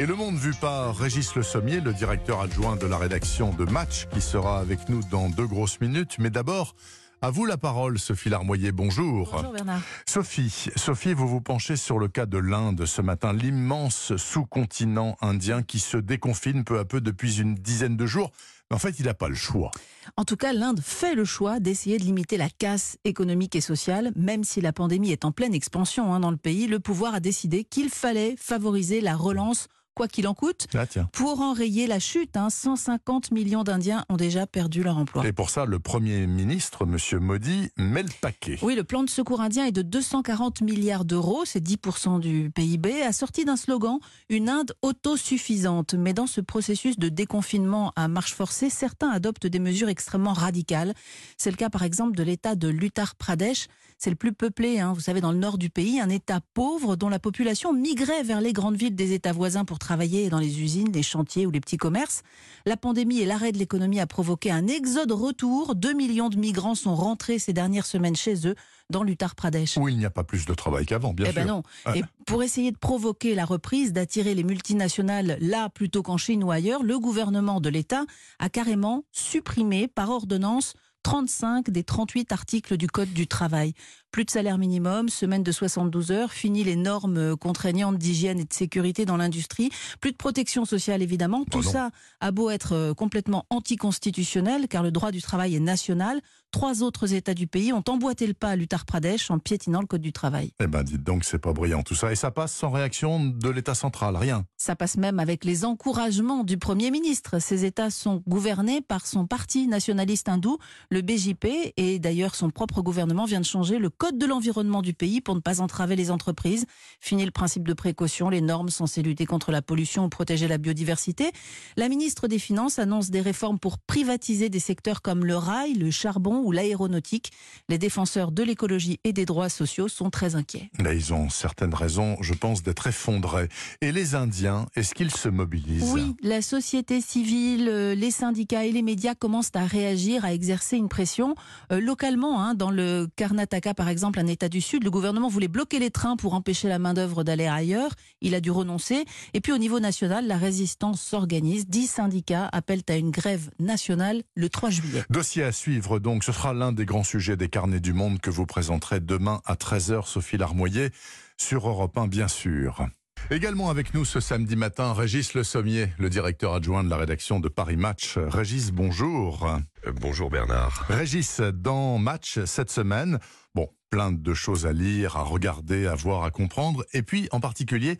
Et le monde vu par Régis Le Sommier, le directeur adjoint de la rédaction de Match, qui sera avec nous dans deux grosses minutes. Mais d'abord, à vous la parole, Sophie Larmoyer. Bonjour. Bonjour Bernard. Sophie, Sophie, vous vous penchez sur le cas de l'Inde ce matin, l'immense sous-continent indien qui se déconfine peu à peu depuis une dizaine de jours. Mais en fait, il n'a pas le choix. En tout cas, l'Inde fait le choix d'essayer de limiter la casse économique et sociale. Même si la pandémie est en pleine expansion hein, dans le pays, le pouvoir a décidé qu'il fallait favoriser la relance quoi qu'il en coûte. Ah. Pour enrayer la chute, hein, 150 millions d'Indiens ont déjà perdu leur emploi. Et pour ça, le Premier ministre, M. Modi, met le paquet. Oui, le plan de secours indien est de 240 milliards d'euros, c'est 10% du PIB, assorti d'un slogan Une Inde autosuffisante. Mais dans ce processus de déconfinement à marche forcée, certains adoptent des mesures extrêmement radicales. C'est le cas par exemple de l'État de l'Uttar Pradesh. C'est le plus peuplé, hein, vous savez, dans le nord du pays, un État pauvre dont la population migrait vers les grandes villes des États voisins pour travailler dans les usines, les chantiers ou les petits commerces. La pandémie et l'arrêt de l'économie a provoqué un exode retour. Deux millions de migrants sont rentrés ces dernières semaines chez eux dans l'Uttar Pradesh. Où il n'y a pas plus de travail qu'avant, bien eh sûr. ben non. Ouais. Et pour essayer de provoquer la reprise, d'attirer les multinationales là plutôt qu'en Chine ou ailleurs, le gouvernement de l'État a carrément supprimé par ordonnance 35 des 38 articles du Code du travail. Plus de salaire minimum, semaine de 72 heures, fini les normes contraignantes d'hygiène et de sécurité dans l'industrie, plus de protection sociale évidemment. Tout ça a beau être euh, complètement anticonstitutionnel car le droit du travail est national. Trois autres États du pays ont emboîté le pas à l'Uttar Pradesh en piétinant le Code du travail. Eh ben, dites donc, c'est pas brillant tout ça. Et ça passe sans réaction de l'État central, rien. Ça passe même avec les encouragements du Premier ministre. Ces États sont gouvernés par son parti nationaliste hindou, le BJP, et d'ailleurs son propre gouvernement vient de changer le code de l'environnement du pays pour ne pas entraver les entreprises. Fini le principe de précaution, les normes censées lutter contre la pollution ou protéger la biodiversité. La ministre des Finances annonce des réformes pour privatiser des secteurs comme le rail, le charbon ou l'aéronautique. Les défenseurs de l'écologie et des droits sociaux sont très inquiets. Là, ils ont certaines raisons, je pense, d'être effondrés. Et les Indiens, est-ce qu'ils se mobilisent? Oui, la société civile, euh, les syndicats et les médias commencent à réagir, à exercer une pression. Euh, localement, hein, dans le Karnataka par exemple, un État du Sud, le gouvernement voulait bloquer les trains pour empêcher la main-d'œuvre d'aller ailleurs. Il a dû renoncer. Et puis au niveau national, la résistance s'organise. Dix syndicats appellent à une grève nationale le 3 juillet. Dossier à suivre, donc, ce sera l'un des grands sujets des carnets du monde que vous présenterez demain à 13h, Sophie Larmoyer, sur Europe 1, bien sûr. Également avec nous ce samedi matin, Régis Le Sommier, le directeur adjoint de la rédaction de Paris Match. Régis, bonjour. Euh, Bonjour Bernard. Régis, dans Match cette semaine, bon, plein de choses à lire, à regarder, à voir, à comprendre, et puis en particulier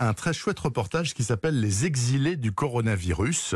un très chouette reportage qui s'appelle Les exilés du coronavirus.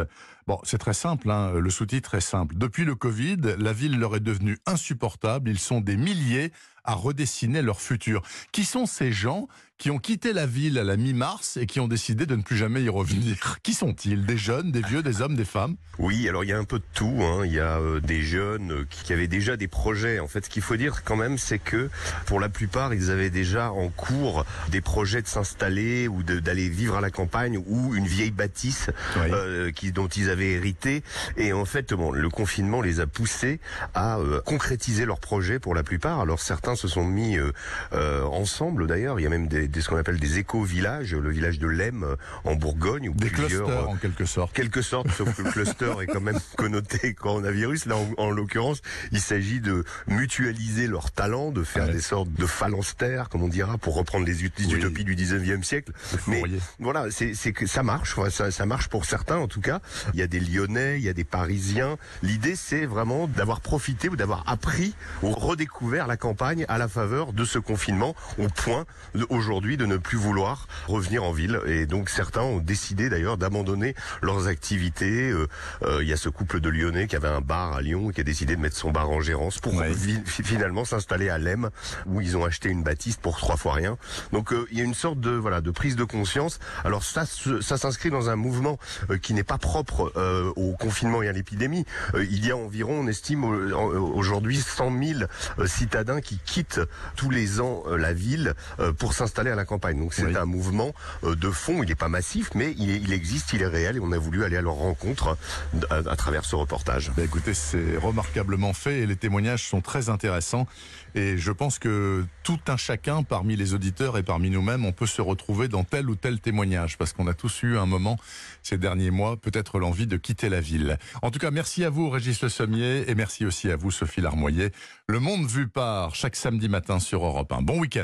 Bon, c'est très simple, hein, le sous-titre est simple. Depuis le Covid, la ville leur est devenue insupportable, ils sont des milliers à redessiner leur futur. Qui sont ces gens qui ont quitté la ville à la mi-mars et qui ont décidé de ne plus jamais y revenir? Qui sont-ils? Des jeunes, des vieux, des hommes, des femmes? Oui, alors il y a un peu de tout. Hein. Il y a euh, des jeunes euh, qui, qui avaient déjà des projets. En fait, ce qu'il faut dire quand même, c'est que pour la plupart, ils avaient déjà en cours des projets de s'installer ou d'aller vivre à la campagne ou une vieille bâtisse Oui. euh, qui, dont ils avaient hérité. Et en fait, bon, le confinement les a poussés à euh, concrétiser leurs projets pour la plupart. Alors certains se sont mis euh, euh, ensemble d'ailleurs. Il y a même des, des- ce qu'on appelle des éco-villages, le village de Lem en Bourgogne. Où Des plusieurs, clusters euh, en quelque sorte. quelque sorte, sauf que le cluster est quand même connoté coronavirus. Là, en, en l'occurrence, il s'agit de mutualiser leurs talents, de faire Ouais. des sortes de phalanstères, comme on dira, pour reprendre les, Oui. utopies du 19e siècle. Mais voilà, c'est que ça marche, ça, ça marche pour certains en tout cas. Il y a des Lyonnais, il y a des Parisiens. L'idée, c'est vraiment d'avoir profité ou d'avoir appris ou redécouvert la campagne à la faveur de ce confinement, au point aujourd'hui de ne plus vouloir revenir en ville. Et donc certains ont décidé d'ailleurs d'abandonner leurs activités. Euh, euh, il y a ce couple de Lyonnais qui avait un bar à Lyon et qui a décidé de mettre son bar en gérance pour Ouais. finalement s'installer à Lem où ils ont acheté une bâtisse pour trois fois rien. Donc euh, il y a une sorte de voilà de prise de conscience. Alors ça ça s'inscrit dans un mouvement qui n'est pas propre euh, au confinement et à l'épidémie. Euh, il y a environ, on estime aujourd'hui 100 000 euh, citadins qui quittent tous les ans la ville pour s'installer à la campagne. Donc c'est Oui. un mouvement de fond, il n'est pas massif, mais il, il existe, il est réel et on a voulu aller à leur rencontre à, à travers ce reportage. Bah, écoutez, c'est remarquablement fait et les témoignages sont très intéressants. Et je pense que tout un chacun parmi les auditeurs et parmi nous-mêmes, on peut se retrouver dans tel ou tel témoignage parce qu'on a tous eu un moment ces derniers mois, peut-être l'envie de quitter la ville. En tout cas, merci à vous, Régis Le Sommier, et merci aussi à vous, Sophie Larmoyer. Le monde vu par chaque samedi matin sur Europe 1. Bon week-end.